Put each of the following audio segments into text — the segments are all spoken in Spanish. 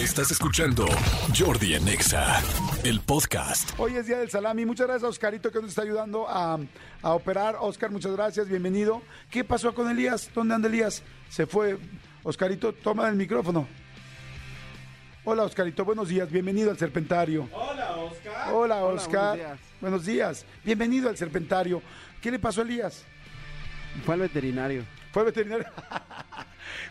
Estás escuchando Jordi en Exa, el podcast. Hoy es Día del Salami. Muchas gracias a Oscarito que nos está ayudando a, a operar. Oscar, muchas gracias. Bienvenido. ¿Qué pasó con Elías? ¿Dónde anda Elías? Se fue. Oscarito, toma el micrófono. Hola, Oscarito. Buenos días. Bienvenido al Serpentario. Hola, Oscar. Hola, Oscar. buenos días. Buenos días. Bienvenido al Serpentario. ¿Qué le pasó a Elías? Fue al veterinario. Fue al veterinario.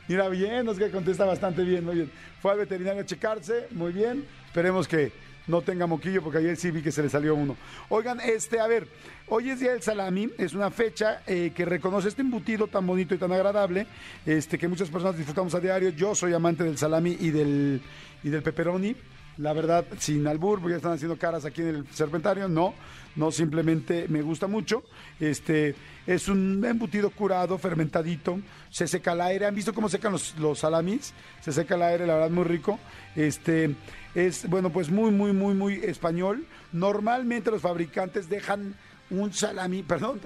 Mira, bien, Oscar contesta bastante bien, muy bien. Fue al veterinario a checarse, muy bien. Esperemos que no tenga moquillo, porque ayer sí vi que se le salió uno. Oigan, este, a ver, hoy es Día del Salami, es una fecha eh, que reconoce este embutido tan bonito y tan agradable, este, que muchas personas disfrutamos a diario. Yo soy amante del salami y del, y del pepperoni. La verdad, sin albur, porque están haciendo caras aquí en el serpentario, no, no simplemente me gusta mucho. Este es un embutido curado, fermentadito, se seca al aire. ¿Han visto cómo secan los, salamis? Se seca al aire, la verdad, muy rico. Este es, bueno, pues muy, muy, muy, muy español. Normalmente los fabricantes dejan un salami, perdón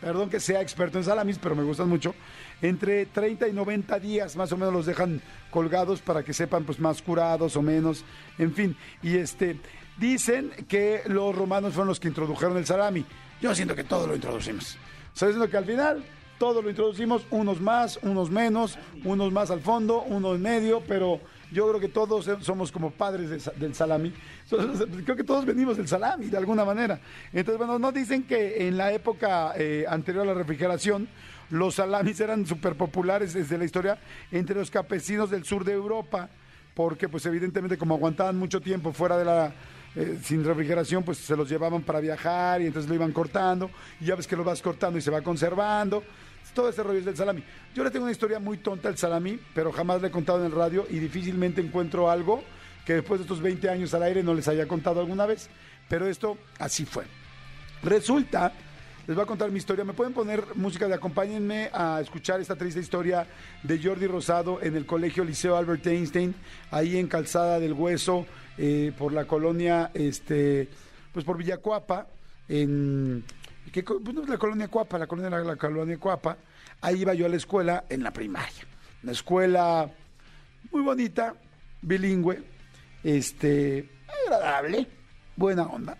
perdón que sea experto en salamis, pero me gustan mucho, entre 30 y 90 días más o menos los dejan colgados para que sepan pues más curados o menos, en fin, y este dicen que los romanos fueron los que introdujeron el salami. Yo siento que todo lo introducimos. Estoy diciendo que al final todo lo introducimos, unos más, unos menos, unos más al fondo, unos en medio, pero yo creo que todos somos como padres del salami. Creo que todos venimos del salami de alguna manera. Entonces, bueno, nos dicen que en la época eh, anterior a la refrigeración, los salamis eran súper populares desde la historia entre los campesinos del sur de Europa, porque pues evidentemente como aguantaban mucho tiempo fuera de la... eh, sin refrigeración, pues se los llevaban para viajar y entonces lo iban cortando. Y ya ves que lo vas cortando y se va conservando todo ese rollo es del salami. Yo le tengo una historia muy tonta al salami, pero jamás le he contado en el radio y difícilmente encuentro algo que después de estos 20 años al aire no les haya contado alguna vez. Pero esto así fue. Resulta, les voy a contar mi historia. ¿Me pueden poner música de acompáñenme a escuchar esta triste historia de Jordi Rosado en el colegio Liceo Albert Einstein, ahí en Calzada del Hueso, eh, por la colonia, este, pues por Villacuapa, en que pues la colonia Cuapa, la colonia la, la colonia Cuapa, ahí iba yo a la escuela en la primaria. Una escuela muy bonita, bilingüe, este, agradable, buena onda.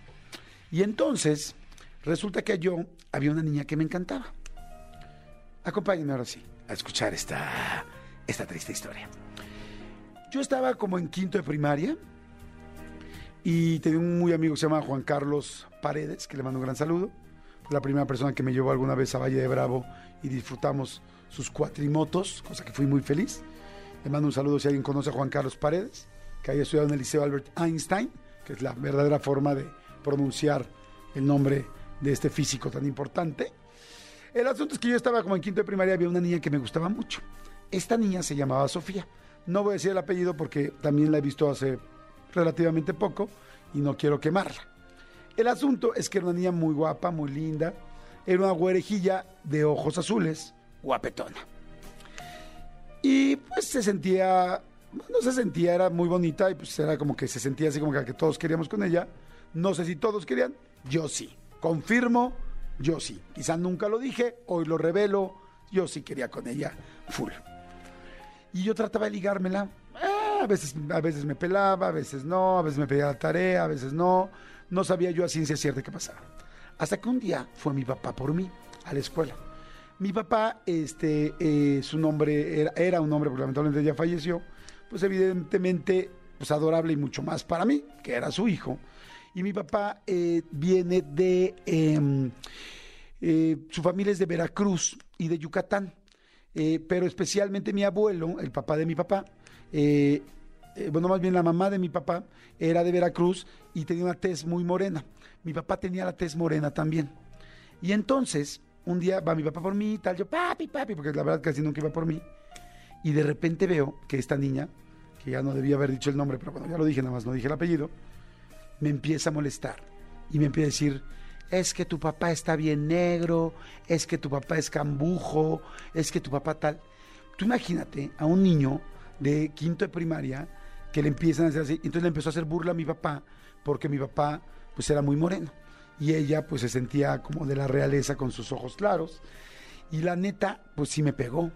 Y entonces, resulta que yo había una niña que me encantaba. Acompáñenme ahora sí a escuchar esta, esta triste historia. Yo estaba como en quinto de primaria y tenía un muy amigo que se llama Juan Carlos Paredes, que le mando un gran saludo. La primera persona que me llevó alguna vez a Valle de Bravo y disfrutamos sus cuatrimotos, cosa que fui muy feliz. Le mando un saludo si alguien conoce a Juan Carlos Paredes, que haya estudiado en el Liceo Albert Einstein, que es la verdadera forma de pronunciar el nombre de este físico tan importante. El asunto es que yo estaba como en quinto de primaria, había una niña que me gustaba mucho. Esta niña se llamaba Sofía. No voy a decir el apellido porque también la he visto hace relativamente poco y no quiero quemarla. El asunto es que era una niña muy guapa, muy linda. Era una güerejilla de ojos azules, guapetona. Y pues se sentía, no se sentía, era muy bonita y pues era como que se sentía así como que, que todos queríamos con ella. No sé si todos querían, yo sí. Confirmo, yo sí. Quizá nunca lo dije, hoy lo revelo, yo sí quería con ella full. Y yo trataba de ligármela. Ah, a, veces, a veces me pelaba, a veces no, a veces me pedía la tarea, a veces no. No sabía yo a ciencia cierta qué pasaba. Hasta que un día fue mi papá por mí a la escuela. Mi papá, este, eh, su nombre era, era un hombre, porque lamentablemente ya falleció, pues evidentemente, pues adorable y mucho más para mí, que era su hijo. Y mi papá eh, viene de, em, eh, su familia es de Veracruz y de Yucatán, Eh, pero especialmente mi abuelo, el papá de mi papá, eh, eh, bueno, más bien la mamá de mi papá, era de Veracruz y tenía una tez muy morena. Mi papá tenía la tez morena también. Y entonces, un día va mi papá por mí y tal, yo, papi, papi, porque la verdad casi nunca iba por mí. Y de repente veo que esta niña, que ya no debía haber dicho el nombre, pero bueno, ya lo dije, nada más no dije el apellido, me empieza a molestar y me empieza a decir, es que tu papá está bien negro, es que tu papá es cambujo, es que tu papá tal. Tú imagínate a un niño de quinto de primaria que le empiezan a hacer así, entonces le empezó a hacer burla a mi papá porque mi papá pues era muy moreno y ella pues se sentía como de la realeza con sus ojos claros y la neta pues sí me pegó.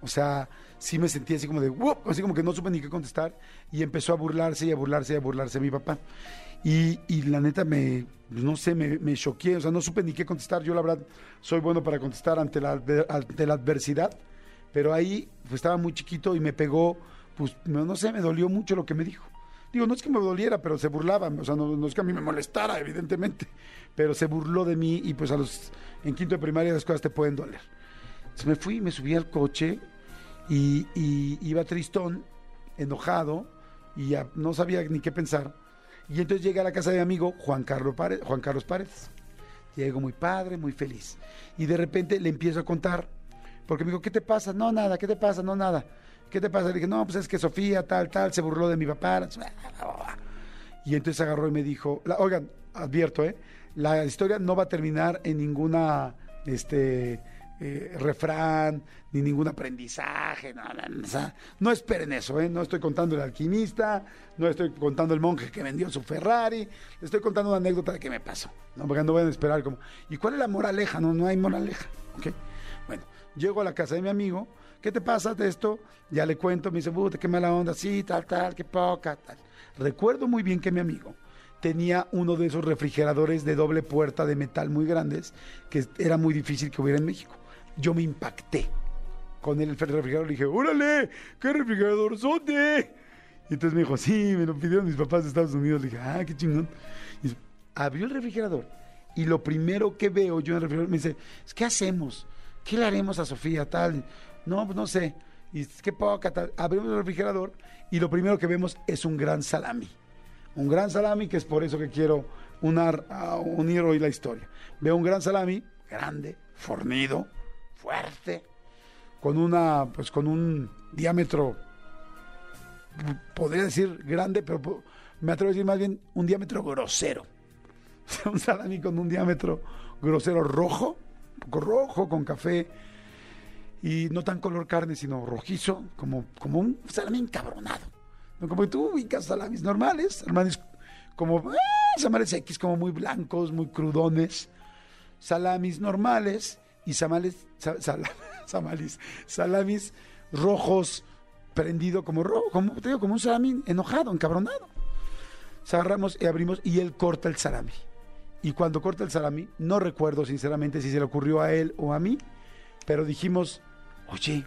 O sea, sí me sentí así como de, "Wup", así como que no supe ni qué contestar y empezó a burlarse y a burlarse y a burlarse mi papá. Y, y la neta me, pues, no sé, me, me choqué, o sea, no supe ni qué contestar. Yo la verdad soy bueno para contestar ante la, ante la adversidad, pero ahí pues, estaba muy chiquito y me pegó, pues no sé, me dolió mucho lo que me dijo. Digo, no es que me doliera, pero se burlaba, o sea, no, no es que a mí me molestara, evidentemente, pero se burló de mí y pues a los, en quinto de primaria las cosas te pueden doler. Entonces me fui, me subí al coche y, y iba tristón, enojado, y no sabía ni qué pensar. Y entonces llegué a la casa de mi amigo Juan Carlos, Párez, Juan Carlos Paredes. Llego muy padre, muy feliz. Y de repente le empiezo a contar, porque me dijo, ¿qué te pasa? No, nada, ¿qué te pasa? No, nada. ¿Qué te pasa? Le dije, no, pues es que Sofía, tal, tal, se burló de mi papá. Y entonces agarró y me dijo, oigan, advierto, ¿eh? La historia no va a terminar en ninguna, este, eh, refrán, ni ningún aprendizaje, no, no, esperen eso, ¿eh? No estoy contando el alquimista, no estoy contando el monje que vendió su Ferrari, estoy contando una anécdota de qué me pasó, ¿no? Porque no vayan a esperar como, ¿y cuál es la moraleja? No, no hay moraleja, ¿ok? Bueno, llego a la casa de mi amigo, ¿qué te pasa de esto? Ya le cuento, me dice, puta, qué mala onda, sí, tal, tal, qué poca, tal. Recuerdo muy bien que mi amigo tenía uno de esos refrigeradores de doble puerta de metal muy grandes que era muy difícil que hubiera en México. Yo me impacté con el refrigerador y dije, ¡órale! ¡Qué refrigerador sote! Y entonces me dijo, sí, me lo pidieron mis papás de Estados Unidos. Le dije, ah, qué chingón. Y abrió el refrigerador y lo primero que veo yo en el refrigerador me dice, ¿qué hacemos? ¿Qué le haremos a Sofía tal? No, pues no sé. Y qué poca tal. Abrimos el refrigerador y lo primero que vemos es un gran salami. Un gran salami que es por eso que quiero unar, unir hoy la historia. Veo un gran salami, grande, fornido, fuerte, con una, pues con un diámetro, podría decir grande, pero me atrevo a decir más bien un diámetro grosero. Un salami con un diámetro grosero rojo, rojo, con café, y no tan color carne, sino rojizo, como, como un salami encabronado. No como que tú ubicas salamis normales, salamis como, eh, salamis X, como muy blancos, muy crudones, salamis normales y samales, salamis rojos, prendido como rojo, como, te digo, como un salami enojado, encabronado. Agarramos y abrimos y él corta el salami. Y cuando corta el salami, no recuerdo sinceramente si se le ocurrió a él o a mí, pero dijimos, oye,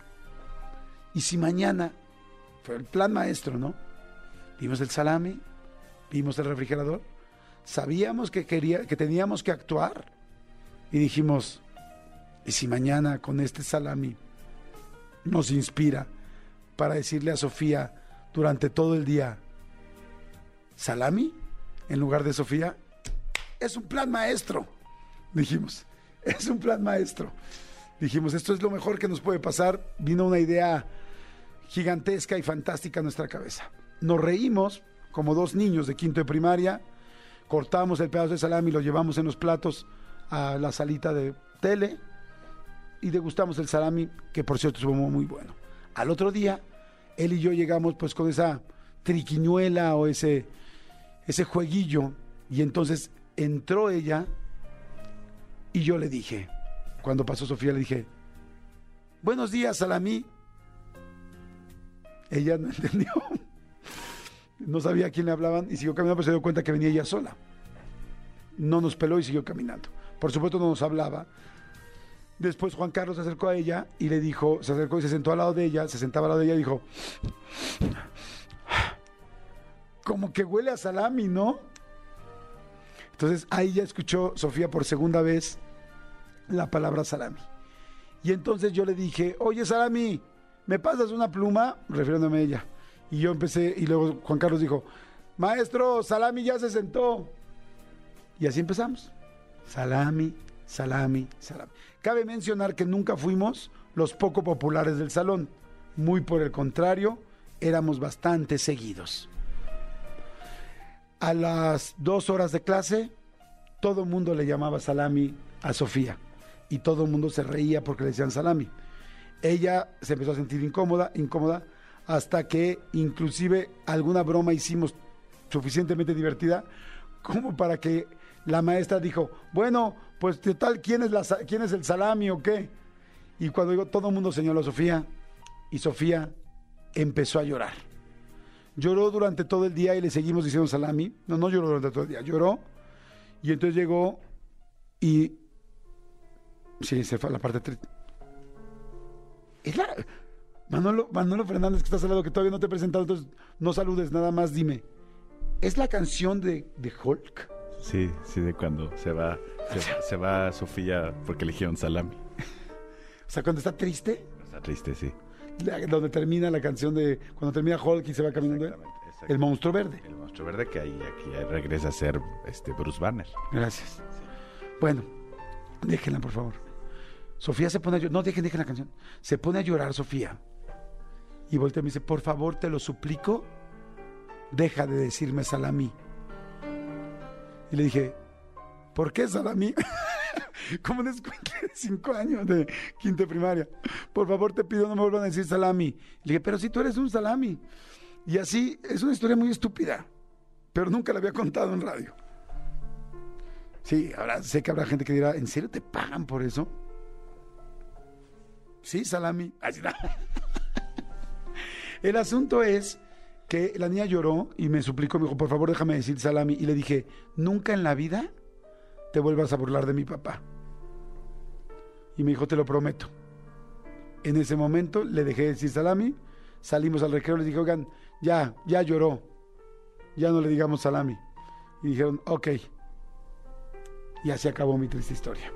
¿y si mañana fue el plan maestro, ¿no? Vimos el salami, vimos el refrigerador, sabíamos que, quería, que teníamos que actuar y dijimos, ¿y si mañana con este salami nos inspira para decirle a Sofía durante todo el día, salami en lugar de Sofía? Es un plan maestro, dijimos, es un plan maestro. Dijimos, esto es lo mejor que nos puede pasar. Vino una idea gigantesca y fantástica a nuestra cabeza. Nos reímos como dos niños de quinto de primaria, cortamos el pedazo de salami y lo llevamos en los platos a la salita de tele y degustamos el salami, que por cierto estuvo muy bueno. Al otro día, él y yo llegamos pues con esa triquiñuela o ese, ese jueguillo y entonces entró ella y yo le dije, cuando pasó Sofía le dije, buenos días, Salami. Ella no entendió. No sabía a quién le hablaban y siguió caminando, pero se dio cuenta que venía ella sola. No nos peló y siguió caminando. Por supuesto no nos hablaba. Después Juan Carlos se acercó a ella y le dijo, se acercó y se sentó al lado de ella, se sentaba al lado de ella y dijo, como que huele a salami, ¿no? Entonces ahí ya escuchó Sofía por segunda vez la palabra salami. Y entonces yo le dije, oye salami, ¿me pasas una pluma? Refiriéndome a ella. Y yo empecé, y luego Juan Carlos dijo, maestro, salami ya se sentó. Y así empezamos. Salami, salami, salami. Cabe mencionar que nunca fuimos los poco populares del salón. Muy por el contrario, éramos bastante seguidos. A las dos horas de clase, todo el mundo le llamaba salami a Sofía. Y todo el mundo se reía porque le decían salami. Ella se empezó a sentir incómoda, incómoda, hasta que inclusive alguna broma hicimos suficientemente divertida como para que la maestra dijo, bueno, pues total, ¿quién es, el salami o qué? Y cuando digo, todo mundo señaló a Sofía, y Sofía empezó a llorar. Lloró durante todo el día y le seguimos diciendo salami. No, no lloró durante todo el día, lloró. Y entonces llegó y... Sí, se fue a la parte triste. Es la... Manolo, Manolo Fernández, que estás al que todavía no te he presentado, entonces no saludes, nada más dime. ¿Es la canción de, de Hulk? Sí, sí, de cuando se va, se, se va Sofía porque eligieron salami. O sea, cuando está triste, Está triste, sí. la- donde termina la canción de... Cuando termina Hulk y se va caminando él. Exactamente, exacto. El monstruo verde. El monstruo verde que ahí aquí regresa a ser este Bruce Banner. Gracias. Bueno, déjenla, por favor. Sofía se pone a llorar. No, dejen, dejen la canción. Se pone a llorar, Sofía. Y voltea y me dice, por favor, te lo suplico, deja de decirme salami. Y le dije, ¿por qué salami? Como escuincle de cinco años de quinta primaria. Por favor, te pido, no me vuelvan a decir salami. Le dije, pero si tú eres un salami. Y así, es una historia muy estúpida, pero nunca la había contado en radio. Sí, ahora sé que habrá gente que dirá, ¿en serio te pagan por eso? Sí, salami. Así da. El asunto es que la niña lloró y me suplicó, me dijo, por favor déjame decir salami. Y le dije, nunca en la vida te vuelvas a burlar de mi papá. Y me dijo, te lo prometo. En ese momento le dejé de decir salami, salimos al recreo, les dije, oigan, ya, ya lloró, ya no le digamos salami. Y dijeron, ok. Y así acabó mi triste historia.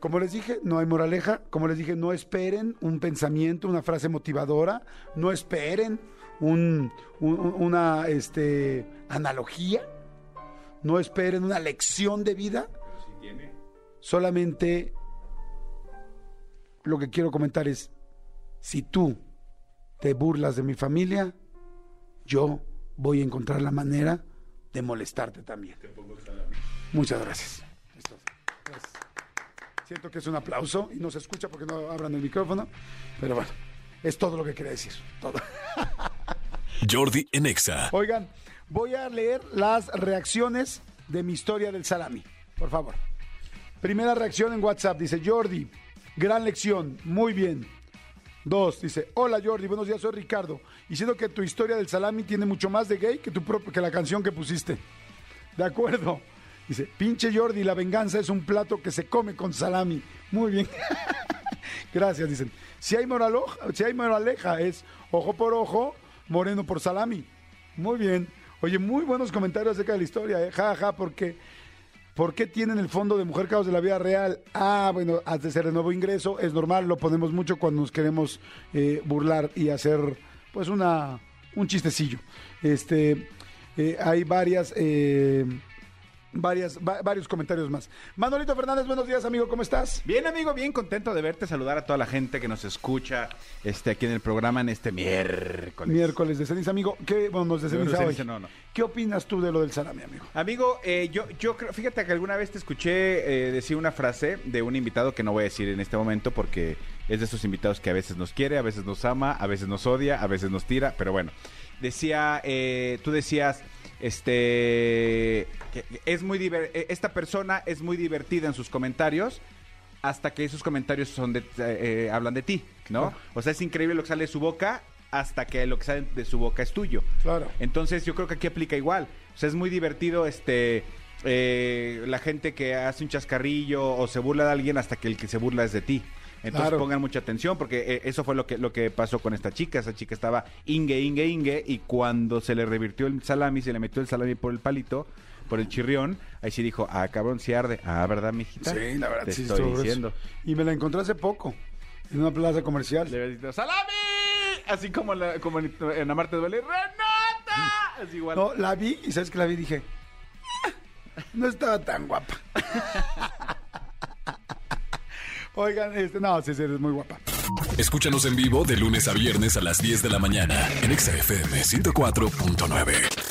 Como les dije, no hay moraleja. Como les dije, no esperen un pensamiento, una frase motivadora. No esperen un- un- una este, analogía. No esperen una lección de vida. Solamente lo que quiero comentar es, si tú te burlas de mi familia, yo voy a encontrar la manera de molestarte también. Muchas gracias. Es todo. Gracias. Siento que es un aplauso y no se escucha porque no abran el micrófono, pero bueno, es todo lo que quería decir. Todo. Jordi en Exa. Oigan, voy a leer las reacciones de mi historia del salami, por favor. Primera reacción en WhatsApp, dice Jordi, gran lección, muy bien. Dos, dice, hola Jordi, buenos días, soy Ricardo. Y siento que tu historia del salami tiene mucho más de gay que, tu propio, que la canción que pusiste. De acuerdo. Dice, pinche Jordi, la venganza es un plato que se come con salami. Muy bien. Gracias, dicen. Si hay, moraloja, si hay moraleja, es ojo por ojo, moreno por salami. Muy bien. Oye, muy buenos comentarios acerca de la historia, ¿eh? Ja, ja, porque ¿Por qué tienen el fondo de Mujer Caos de la Vida Real? Ah, bueno, has de ser de nuevo ingreso, es normal, lo ponemos mucho cuando nos queremos eh, burlar y hacer, pues, una un chistecillo. Este, eh, hay varias, eh, varias, va- varios comentarios más. Manolito Fernández, buenos días, amigo, ¿cómo estás? Bien, amigo, bien contento de verte, saludar a toda la gente que nos escucha este, aquí en el programa en este miércoles. Miércoles de ceniza, amigo. ¿Qué, bueno, nos de ceniza hoy. ceniza, no, no. ¿Qué opinas tú de lo del salami, amigo? Amigo, eh, yo, yo creo, fíjate que alguna vez te escuché eh, decir una frase de un invitado que no voy a decir en este momento porque es de esos invitados que a veces nos quiere, a veces nos ama, a veces nos odia, a veces nos tira, pero bueno. Decía, eh, tú decías, este, es muy diver- eh, esta persona es muy divertida en sus comentarios hasta que esos comentarios son de, eh, eh, hablan de ti, ¿no? Claro. O sea, es increíble lo que sale de su boca hasta que lo que sale de su boca es tuyo. Claro. Entonces yo creo que aquí aplica igual. O sea, es muy divertido este eh, la gente que hace un chascarrillo o se burla de alguien hasta que el que se burla es de ti. Entonces Claro. pongan mucha atención porque eh, eso fue lo que, lo que pasó con esta chica. Esa chica estaba ingue, ingue, ingue y cuando se le revirtió el salami, se le metió el salami por el palito, por el chirrión, ahí sí dijo, ah, cabrón, sí arde. Ah, ¿verdad, mijita? Sí, la verdad, Te sí, estoy diciendo. Y me la encontré hace poco, en una plaza comercial. Le habías dicho, ¡Salami! Así como, la- como en, en Amarte Duele, ¡Renata! Así igual. No, la vi y sabes que la vi y dije, "Ah, no estaba tan guapa. Oigan, este, no, sí, sí, eres muy guapa. Escúchanos en vivo de lunes a viernes a las 10 de la mañana en Exa FM 104.9.